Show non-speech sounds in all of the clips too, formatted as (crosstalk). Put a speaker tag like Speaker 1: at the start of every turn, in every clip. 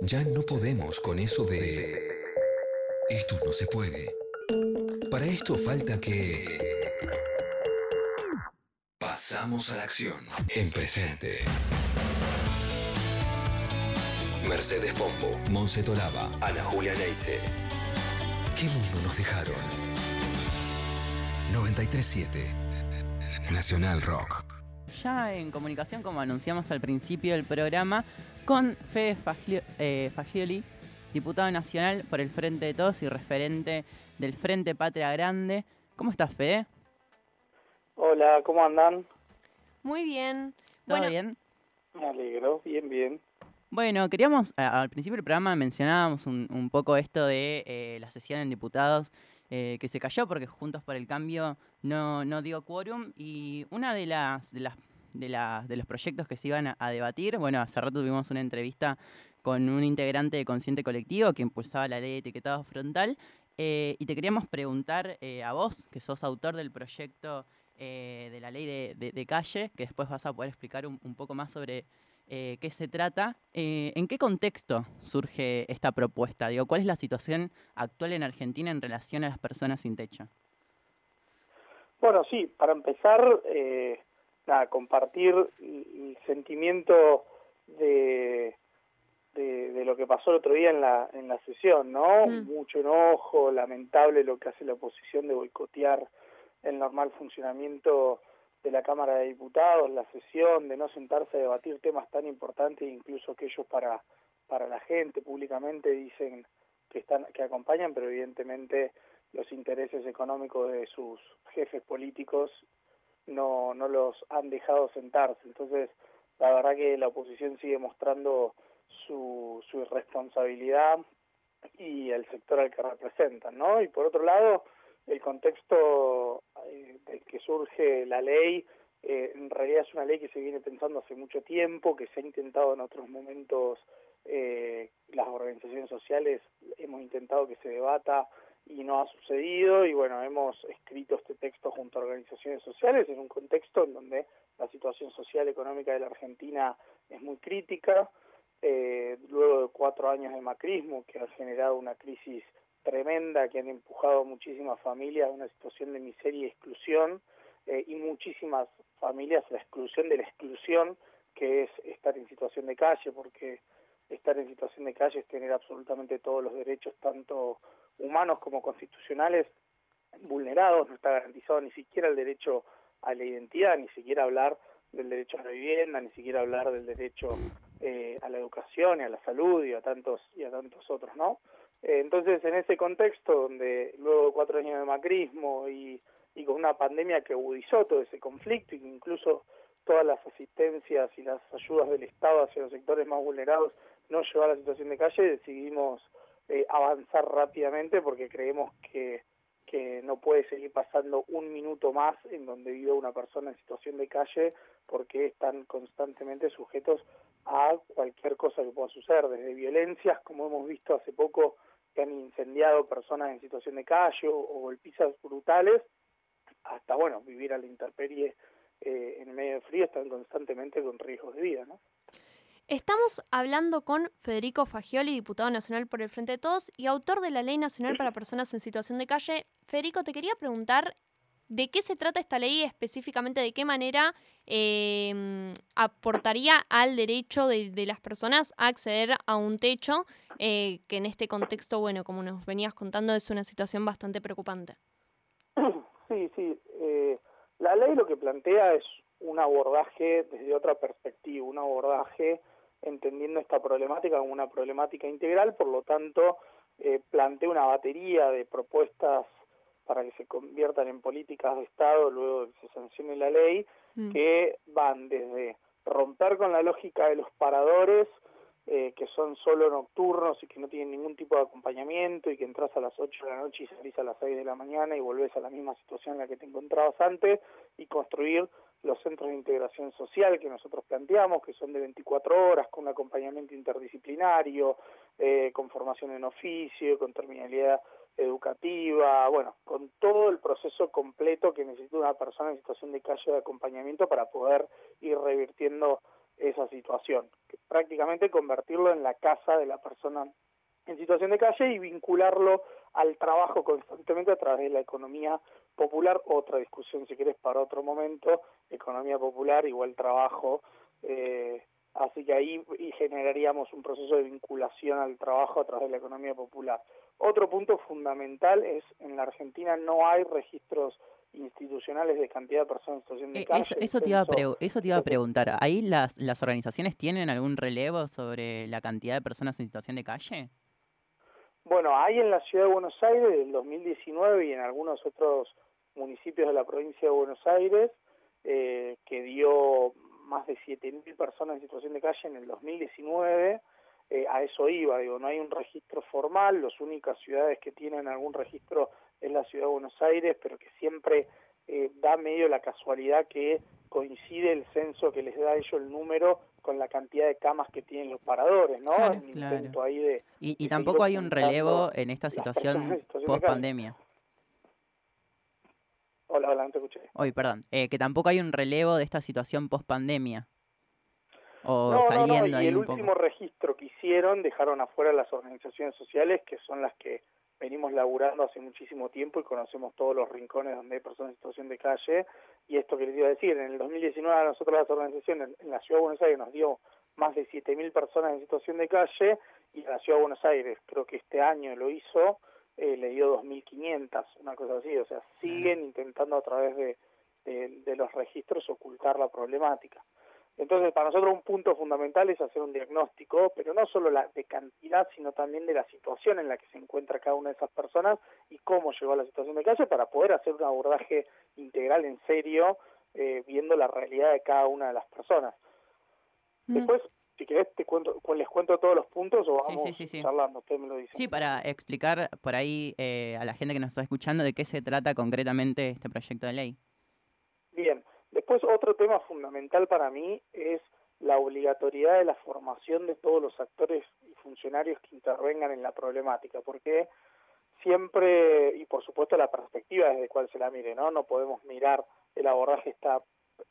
Speaker 1: Ya no podemos con eso de... Esto no se puede. Para esto falta que... Pasamos a la acción. En presente. Mercedes Pombo, Monse Tolaba, Ana Julia Neise. ¿Qué mundo nos dejaron? 937 Nacional Rock.
Speaker 2: Ya en comunicación, como anunciamos al principio del programa, con Fede eh, Fagioli, diputado nacional por el Frente de Todos y referente del Frente Patria Grande. ¿Cómo estás, Fede?
Speaker 3: Hola, ¿cómo andan?
Speaker 4: Muy bien.
Speaker 2: ¿Todo bien?
Speaker 3: Me alegro, bien, bien.
Speaker 2: Bueno, queríamos, al principio del programa mencionábamos un, poco esto de eh, la sesión en diputados eh, que se cayó porque Juntos por el Cambio no, no dio quórum y una de las, de las de, los proyectos que se iban a, debatir. Bueno, hace rato tuvimos una entrevista con un integrante de Consciente Colectivo que impulsaba la ley de etiquetado frontal. Eh, y te queríamos preguntar eh, a vos, que sos autor del proyecto eh, de la ley de, calle, que después vas a poder explicar un, poco más sobre qué se trata. ¿En qué contexto surge esta propuesta? Digo, ¿Cuál es la situación actual en Argentina en relación a las personas sin techo?
Speaker 3: Bueno, sí, para empezar, nada, compartir el sentimiento de, de, lo que pasó el otro día en la, en la sesión, ¿no? Mm. Mucho enojo, lamentable lo que hace la oposición de boicotear el normal funcionamiento de la Cámara de Diputados, la sesión, de no sentarse a debatir temas tan importantes, incluso que ellos para, para la gente públicamente dicen que están que acompañan, pero evidentemente los intereses económicos de sus jefes políticos no, no los han dejado sentarse. Entonces, la verdad que la oposición sigue mostrando su, su irresponsabilidad y el sector al que representan, ¿no? Y por otro lado, el contexto eh, del que surge la ley, eh, en realidad es una ley que se viene pensando hace mucho tiempo, que se ha intentado en otros momentos, eh, las organizaciones sociales hemos intentado que se debata y no ha sucedido y bueno, hemos escrito este texto junto a organizaciones sociales en un contexto en donde la situación social económica de la Argentina es muy crítica, eh, luego de cuatro años de macrismo que ha generado una crisis tremenda que han empujado a muchísimas familias a una situación de miseria y exclusión eh, y muchísimas familias a la exclusión de la exclusión que es estar en situación de calle porque estar en situación de calle es tener absolutamente todos los derechos tanto humanos como constitucionales vulnerados, no está garantizado ni siquiera el derecho a la identidad, ni siquiera hablar del derecho a la vivienda, ni siquiera hablar del derecho eh, a la educación y a la salud y a tantos y a tantos otros, ¿no? Eh, entonces, en ese contexto donde luego de cuatro años de macrismo y, y con una pandemia que agudizó todo ese conflicto y que incluso todas las asistencias y las ayudas del Estado hacia los sectores más vulnerados no llevó a la situación de calle, decidimos eh, avanzar rápidamente porque creemos que, que no puede seguir pasando un minuto más en donde vive una persona en situación de calle porque están constantemente sujetos a cualquier cosa que pueda suceder, desde violencias, como hemos visto hace poco, que han incendiado personas en situación de calle o, golpizas brutales, hasta, bueno, vivir a la intemperie eh, en medio de frío, están constantemente con riesgos de vida, ¿no?
Speaker 4: Estamos hablando con Federico Fagioli, diputado nacional por el Frente de Todos y autor de la Ley Nacional para Personas en Situación de Calle. Federico, te quería preguntar de qué se trata esta ley específicamente, de qué manera em, aportaría al derecho de, las personas a acceder a un techo, eh, que en este contexto, bueno, como nos venías contando, es una situación bastante preocupante. (clears throat)
Speaker 3: Sí, sí. Eh, la ley lo que plantea es un abordaje desde otra perspectiva, un abordaje entendiendo esta problemática como una problemática integral, por lo tanto, eh, plantea una batería de propuestas para que se conviertan en políticas de Estado luego de que se sancione la ley, mm. que van desde romper con la lógica de los paradores, eh, que son solo nocturnos y que no tienen ningún tipo de acompañamiento y que entras a las 8 de la noche y salís a las 6 de la mañana y volvés a la misma situación en la que te encontrabas antes y construir los centros de integración social que nosotros planteamos, que son de 24 horas, con acompañamiento interdisciplinario, eh, con formación en oficio, con terminalidad educativa, bueno, con todo el proceso completo que necesita una persona en situación de calle de acompañamiento para poder ir revirtiendo esa situación, prácticamente convertirlo en la casa de la persona en situación de calle y vincularlo al trabajo constantemente a través de la economía popular, otra discusión si querés para otro momento, economía popular igual trabajo, eh, así que ahí generaríamos un proceso de vinculación al trabajo a través de la economía popular. Otro punto fundamental es en la Argentina no hay registros institucionales de cantidad de personas en situación de
Speaker 2: Eh,
Speaker 3: calle.
Speaker 2: Eso, eso te iba a, eso te iba a preguntar. ¿Ahí las, las organizaciones tienen algún relevo sobre la cantidad de personas en situación de calle?
Speaker 3: Bueno, hay en la ciudad de Buenos Aires del 2019 y en algunos otros municipios de la provincia de Buenos Aires eh, que dio más de 7.000 personas en situación de calle en el 2019. Eh, a eso iba, digo, no hay un registro formal, las únicas ciudades que tienen algún registro es la ciudad de Buenos Aires, pero que siempre eh, da medio la casualidad que coincide el censo que les da a ellos el número con la cantidad de camas que tienen los paradores, ¿no?
Speaker 2: Claro,
Speaker 3: Un
Speaker 2: claro.
Speaker 3: intento ahí de,
Speaker 2: Y, tampoco hay un relevo en esta situación post pandemia.
Speaker 3: Hola, hola, no te escuché.
Speaker 2: Hoy, perdón. eh, que tampoco hay un relevo de esta situación post pandemia. O
Speaker 3: No, no,
Speaker 2: saliendo
Speaker 3: no,
Speaker 2: ahí
Speaker 3: y el
Speaker 2: un
Speaker 3: último
Speaker 2: poco.
Speaker 3: registro que hicieron dejaron afuera las organizaciones sociales, que son las que venimos laburando hace muchísimo tiempo y conocemos todos los rincones donde hay personas en situación de calle. Y esto que les iba a decir, en el 2019 a nosotros las organizaciones en la Ciudad de Buenos Aires nos dio más de 7.000 personas en situación de calle y la Ciudad de Buenos Aires, creo que este año lo hizo, eh, le dio 2.500, una cosa así. O sea, siguen intentando a través de, de, de los registros ocultar la problemática. Entonces, para nosotros un punto fundamental es hacer un diagnóstico, pero no solo la, de cantidad, sino también de la situación en la que se encuentra cada una de esas personas y cómo llegó a la situación de calle para poder hacer un abordaje integral en serio, eh, viendo la realidad de cada una de las personas.
Speaker 2: Mm.
Speaker 3: Después, si querés, te cuento, cu- les cuento todos los puntos o vamos
Speaker 2: sí, sí, sí.
Speaker 3: charlando, ustedes me lo dicen.
Speaker 2: Sí, para explicar por ahí eh, a la gente que nos está escuchando de qué se trata concretamente este proyecto de ley.
Speaker 3: Bien, después otro tema fundamental para mí es la obligatoriedad de la formación de todos los actores y funcionarios que intervengan en la problemática, porque siempre, y por supuesto la perspectiva desde cual se la mire, ¿no? No podemos mirar el abordaje esta, de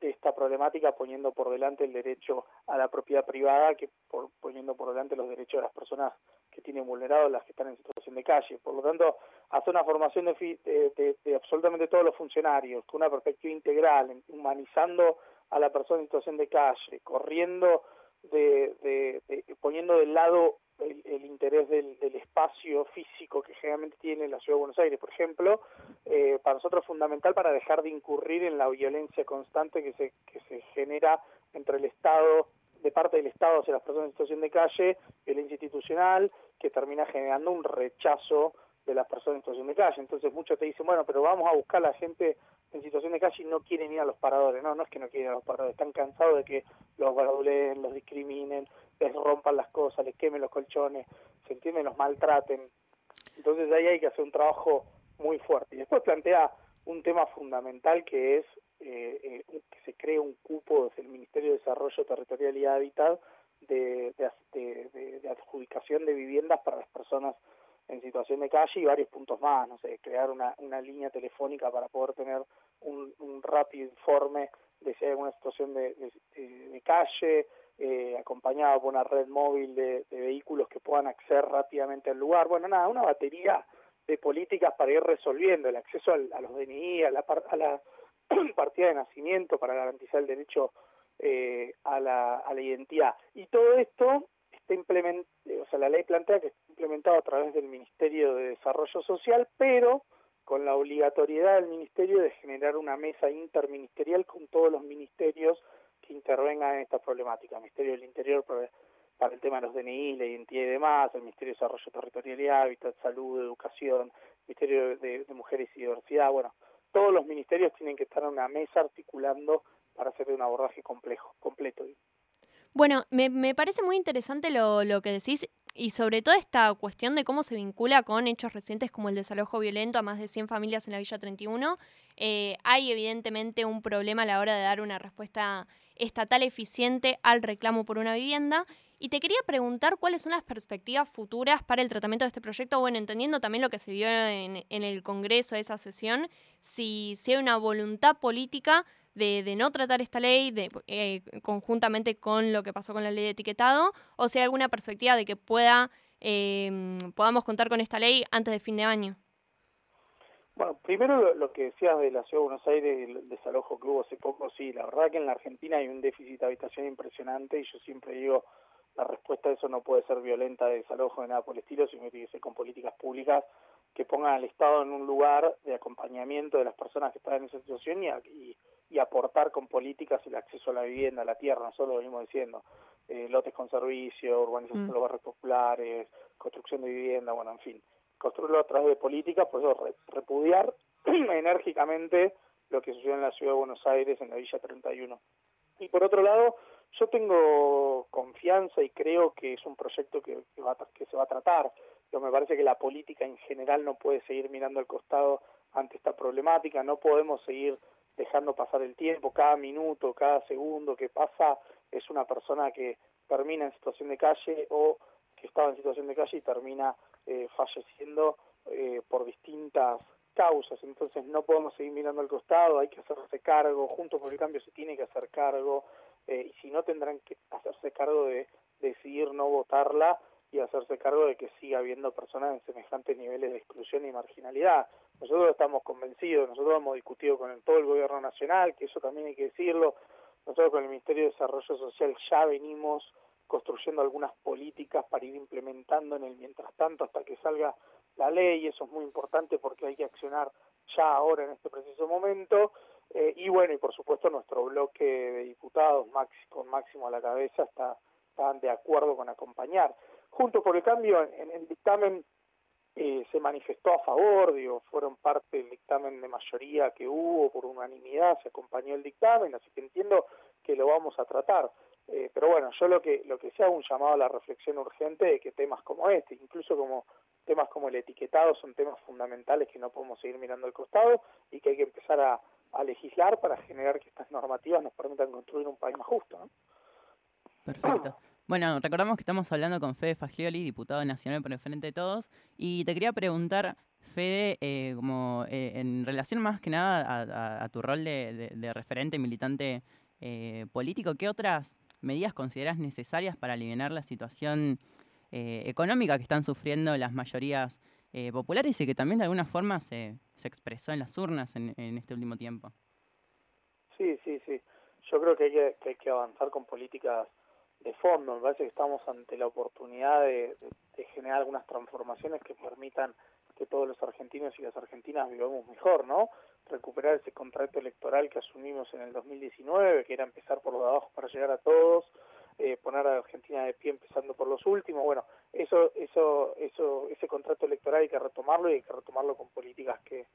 Speaker 3: esta problemática poniendo por delante el derecho a la propiedad privada que por, poniendo por delante los derechos de las personas que tienen vulnerados, las que están en situación de calle. Por lo tanto, hacer una formación de, de, de- de absolutamente todos los funcionarios, con una perspectiva integral, humanizando a la persona en situación de calle, corriendo de- poniendo del lado el, el interés del, del espacio físico que generalmente tiene la ciudad de Buenos Aires, por ejemplo, eh, para nosotros es fundamental para dejar de incurrir en la violencia constante que se, que se genera entre el Estado, de parte del Estado hacia las personas en situación de calle, violencia institucional, que termina generando un rechazo de las personas en situación de calle. Entonces muchos te dicen, bueno, pero vamos a buscar a la gente en situación de calle no quieren ir a los paradores. No, no es que no quieren ir a los paradores, están cansados de que los barduleen, los discriminen, les rompan las cosas, les quemen los colchones, se entiende, los maltraten. Entonces ahí hay que hacer un trabajo muy fuerte. Y después plantea un tema fundamental que es eh, eh, que se cree un cupo desde el Ministerio de Desarrollo Territorial y Hábitat de, de- de- de adjudicación de viviendas para las personas en situación de calle y varios puntos más, no sé, crear una, una línea telefónica para poder tener un, rápido informe de si hay alguna situación de, de- calle, eh, acompañado por una red móvil de, vehículos que puedan acceder rápidamente al lugar. Bueno, nada, una batería de políticas para ir resolviendo el acceso a los DNI, a la, a la (clears throat) partida de nacimiento para garantizar el derecho eh, a, la, a la identidad. Y todo esto está implementado, o sea, la ley plantea que está implementado a través del Ministerio de Desarrollo Social, pero con la obligatoriedad del Ministerio de generar una mesa interministerial con todos los ministerios que intervengan en esta problemática. El Ministerio del Interior para, para el tema de los DNI, la identidad y demás, el Ministerio de Desarrollo Territorial y Hábitat, Salud, Educación, Ministerio de, de Mujeres y Diversidad, bueno, todos los ministerios tienen que estar en una mesa articulando para hacer un abordaje complejo, completo.
Speaker 4: Bueno, me, me parece muy interesante lo, lo que decís y sobre todo esta cuestión de cómo se vincula con hechos recientes como el desalojo violento a más de 100 familias en la Villa 31. Eh, hay evidentemente un problema a la hora de dar una respuesta estatal eficiente al reclamo por una vivienda. Y te quería preguntar cuáles son las perspectivas futuras para el tratamiento de este proyecto, bueno, entendiendo también lo que se vio en, en el Congreso, esa sesión, si, si hay una voluntad política de, no tratar esta ley de, eh, conjuntamente con lo que pasó con la ley de etiquetado, o si hay alguna perspectiva de que pueda em, podamos contar con esta ley antes de fin de año.
Speaker 3: Bueno, primero lo, que decías de la Ciudad de Buenos Aires, el desalojo que hubo hace poco, sí, la verdad que en la Argentina hay un déficit de habitación impresionante y yo siempre digo, la respuesta a eso no puede ser violenta de desalojo de nada por el estilo, sino que tiene que ser con políticas públicas que pongan al Estado en un lugar de acompañamiento de las personas que están en esa situación y, y, aportar con políticas el acceso a la vivienda, a la tierra, nosotros lo venimos diciendo, eh, lotes con servicio, urbanización mm. de los barrios populares, construcción de vivienda, bueno, en fin construirlo a través de políticas, por eso repudiar (clears throat) enérgicamente lo que sucedió en la ciudad de Buenos Aires, en la Villa 31. Y por otro lado, yo tengo confianza y creo que es un proyecto que, va, que se va a tratar. Yo me parece que la política en general no puede seguir mirando al costado ante esta problemática, no podemos seguir dejando pasar el tiempo, cada minuto, cada segundo que pasa es una persona que termina en situación de calle o que estaba en situación de calle y termina eh, falleciendo eh, por distintas causas, entonces no podemos seguir mirando al costado, hay que hacerse cargo, junto con el cambio se tiene que hacer cargo, eh, y si no tendrán que hacerse cargo de, decidir no votarla y hacerse cargo de que siga habiendo personas en semejantes niveles de exclusión y marginalidad. Nosotros estamos convencidos, nosotros hemos discutido con todo el gobierno nacional, que eso también hay que decirlo, nosotros con el Ministerio de Desarrollo Social ya venimos construyendo algunas políticas para ir implementando en el mientras tanto hasta que salga la ley, eso es muy importante porque hay que accionar ya ahora en este preciso momento, eh, y bueno, y por supuesto nuestro bloque de diputados con Máximo a la cabeza está, están de acuerdo con acompañar. Junto por el cambio, en, el dictamen eh, se manifestó a favor, digo, fueron parte del dictamen de mayoría que hubo, por unanimidad se acompañó el dictamen, así que entiendo que lo vamos a tratar. Eh, pero bueno, yo lo que lo que sea un llamado a la reflexión urgente de que temas como este, incluso como temas como el etiquetado, son temas fundamentales que no podemos seguir mirando al costado y que hay que empezar a, legislar para generar que estas normativas nos permitan construir un país más justo.
Speaker 2: Perfecto. Bueno, recordamos que estamos hablando con Fede Faglioli, diputado nacional por el Frente de Todos, y te quería preguntar, Fede, eh, como eh, en relación más que nada a, tu rol de, referente militante político, ¿qué otras medidas consideras necesarias para aliviar la situación eh, económica que están sufriendo las mayorías eh, populares y que también de alguna forma se, se expresó en las urnas en, este último tiempo?
Speaker 3: Sí, sí, sí. Yo creo que, hay que avanzar con políticas de fondo. Me parece que estamos ante la oportunidad de, generar algunas transformaciones que permitan que todos los argentinos y las argentinas vivamos mejor, ¿no? recuperar ese contrato electoral que asumimos en el 2019, que era empezar por los de abajo para llegar a todos, eh, poner a Argentina de pie empezando por los últimos. Bueno, eso, eso, eso, ese contrato electoral hay que retomarlo y hay que retomarlo con políticas que,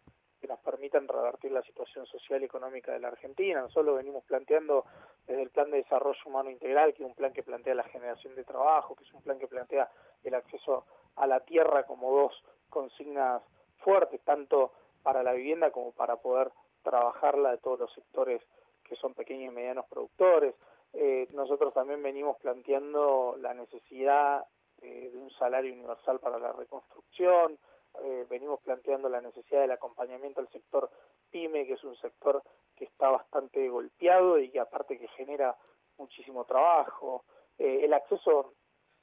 Speaker 3: que nos permitan revertir la situación social y económica de la Argentina. Nosotros lo venimos planteando desde el Plan de Desarrollo Humano Integral, que es un plan que plantea la generación de trabajo, que es un plan que plantea el acceso a la tierra como dos consignas fuertes, tanto para la vivienda como para poder trabajarla de todos los sectores que son pequeños y medianos productores. Eh, nosotros también venimos planteando la necesidad eh, de un salario universal para la reconstrucción, eh, venimos planteando la necesidad del acompañamiento al sector pyme, que es un sector que está bastante golpeado y que aparte que genera muchísimo trabajo, el acceso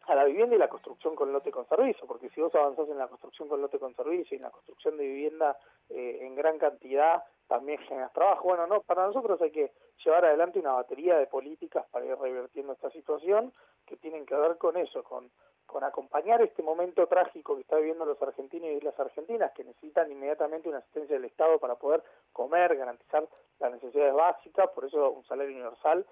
Speaker 3: a la vivienda y la construcción con lote con servicio, porque si vos avanzás en la construcción con lote con servicio y en la construcción de vivienda eh, en gran cantidad, también generas trabajo. Bueno, no, para nosotros hay que llevar adelante una batería de políticas para ir revirtiendo esta situación que tienen que ver con eso, con, con acompañar este momento trágico que está viviendo los argentinos y las argentinas que necesitan inmediatamente una asistencia del Estado para poder comer, garantizar las necesidades básicas, por eso un salario universal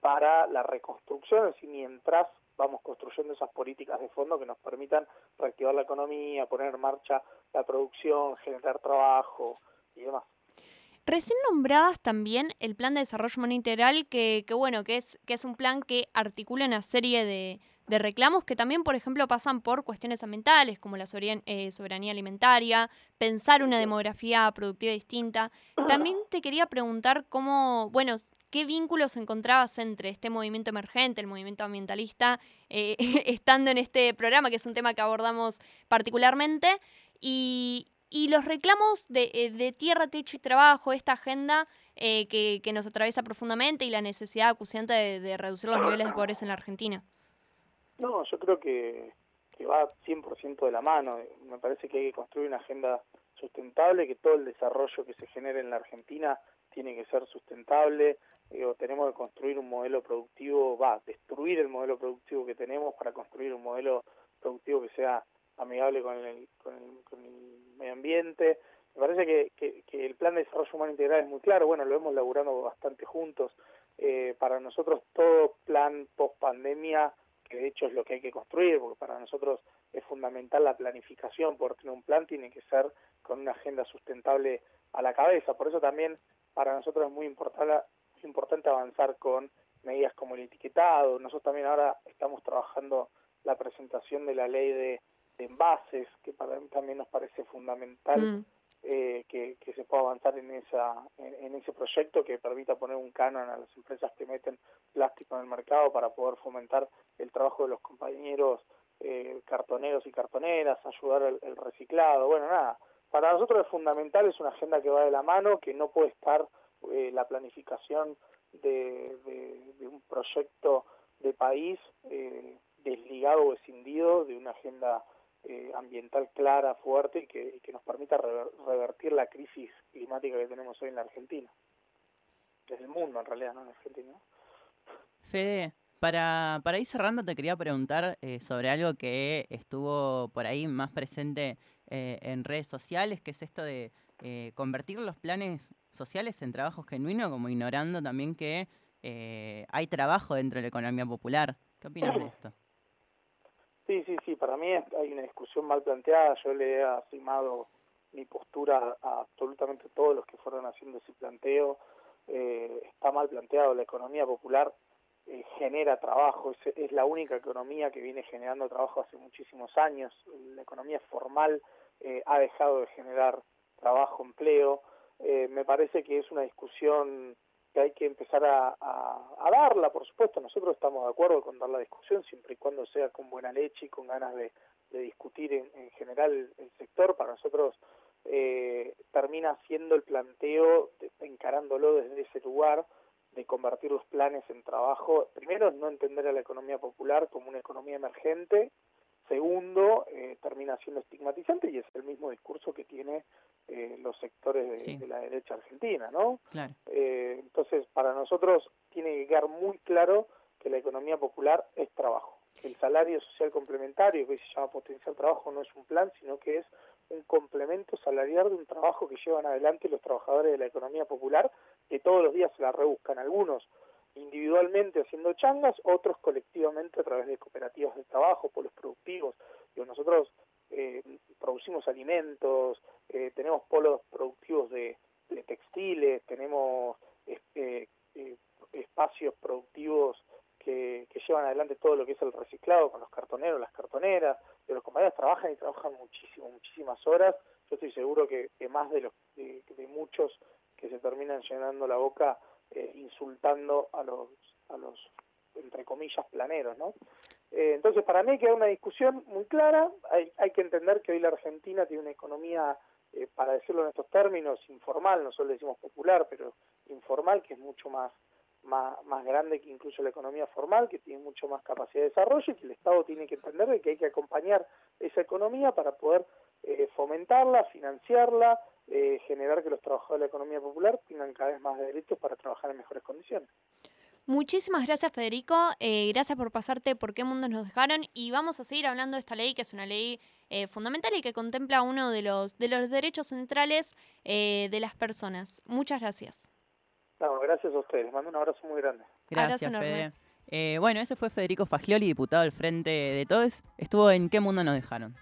Speaker 3: para la reconstrucción, decir, mientras vamos construyendo esas políticas de fondo que nos permitan reactivar la economía, poner en marcha la producción, generar trabajo y demás.
Speaker 4: Recién nombrabas también el plan de desarrollo humano integral, que, que, bueno, que es, que es un plan que articula una serie de, de reclamos que también, por ejemplo, pasan por cuestiones ambientales, como la eh, soberanía alimentaria, pensar una demografía productiva distinta. También te quería preguntar cómo, bueno, ¿Qué vínculos encontrabas entre este movimiento emergente, el movimiento ambientalista, eh, (laughs) estando en este programa, que es un tema que abordamos particularmente, y, los reclamos de, eh, de, tierra, techo y trabajo, esta agenda eh, que, que, nos atraviesa profundamente y la necesidad acuciante de, de, reducir los niveles de pobreza en la Argentina.
Speaker 3: No, yo creo que, que va 100% de la mano. Me parece que hay que construir una agenda sustentable, que todo el desarrollo que se genere en la Argentina tiene que ser sustentable, o tenemos que construir un modelo productivo, va, destruir el modelo productivo que tenemos para construir un modelo productivo que sea amigable con el, con el, con el medio ambiente. Me parece que, que, que, el plan de desarrollo humano integral es muy claro, bueno, lo hemos laburado bastante juntos. Eh, para nosotros todo plan post pandemia, que de hecho es lo que hay que construir, porque para nosotros es fundamental la planificación, porque un plan tiene que ser con una agenda sustentable a la cabeza. Por eso también para nosotros es muy importante avanzar con medidas como el etiquetado. Nosotros también ahora estamos trabajando la presentación de la ley de, de envases, que para mí también nos parece fundamental mm. eh, que, que, se pueda avanzar en, esa, en, en, ese proyecto que permita poner un canon a las empresas que meten plástico en el mercado para poder fomentar el trabajo de los compañeros eh, cartoneros y cartoneras, ayudar el, el reciclado. Bueno, nada, para nosotros es fundamental, es una agenda que va de la mano, que no puede estar eh, la planificación de, de, de, un proyecto de país eh, desligado o escindido de una agenda eh, ambiental clara, fuerte y que, y que nos permita rever, revertir la crisis climática que tenemos hoy en la Argentina. Desde el mundo, en realidad, no en Argentina.
Speaker 2: Fede, para, para ir cerrando, te quería preguntar eh, sobre algo que estuvo por ahí más presente eh, en redes sociales, que es esto de eh, convertir los planes sociales en trabajos genuinos, como ignorando también que eh, hay trabajo dentro de la economía popular. ¿Qué opinas de (clears throat) esto?
Speaker 3: Sí, sí, sí, para mí hay una discusión mal planteada, yo le he asimado mi postura a absolutamente todos los que fueron haciendo ese planteo, eh, está mal planteado, la economía popular eh, genera trabajo, es, es la única economía que viene generando trabajo hace muchísimos años, la economía formal eh, ha dejado de generar trabajo, empleo, eh, me parece que es una discusión que hay que empezar a, darla, por supuesto, nosotros estamos de acuerdo con dar la discusión, siempre y cuando sea con buena leche y con ganas de, discutir en, en general el, sector, para nosotros eh, termina siendo el planteo, encarándolo desde ese lugar, de convertir los planes en trabajo, primero no entender a la economía popular como una economía emergente, segundo, eh, termina siendo estigmatizante y es el mismo discurso que tiene eh, los sectores de, sí. de, la derecha argentina, ¿no?
Speaker 2: Claro.
Speaker 3: Eh, entonces, para nosotros tiene que quedar muy claro que la economía popular es trabajo. Que el salario social complementario, que se llama potencial trabajo, no es un plan, sino que es un complemento salarial de un trabajo que llevan adelante los trabajadores de la economía popular, que todos los días se la rebuscan, algunos individualmente haciendo changas, otros colectivamente a través de cooperativas de trabajo, polos productivos. Digo, nosotros eh, producimos alimentos, eh, tenemos polos productivos de, textiles, tenemos este, eh, espacios productivos que, llevan adelante todo lo que es el reciclado con los cartoneros, las cartoneras, de los compañeros trabajan y trabajan muchísimo, muchísimas horas. Yo estoy seguro que, que más de, los, de, muchos que se terminan llenando la boca eh, insultando a los, a los, entre comillas, planeros, ¿no? Eh, entonces, para mí queda una discusión muy clara. Hay, hay que entender que hoy la Argentina tiene una economía, eh, para decirlo en estos términos, informal, nosotros le decimos popular, pero informal, que es mucho más, más, más grande que incluso la economía formal, que tiene mucho más capacidad de desarrollo y que el Estado tiene que entender de que hay que acompañar esa economía para poder eh, fomentarla, financiarla, eh, generar que los trabajadores de la economía popular tengan cada vez más derechos para trabajar en mejores condiciones.
Speaker 4: Muchísimas gracias Federico, eh, gracias por pasarte por qué mundos nos dejaron y vamos a seguir hablando de esta ley que es una ley eh, fundamental y que contempla uno de los, de los derechos centrales eh, de las personas. Muchas gracias.
Speaker 3: No, gracias a ustedes, les mando un abrazo muy grande.
Speaker 2: Gracias Fede. Eh, bueno, ese fue Federico Fagioli, diputado del Frente de Todos. Estuvo en ¿Qué mundo nos dejaron?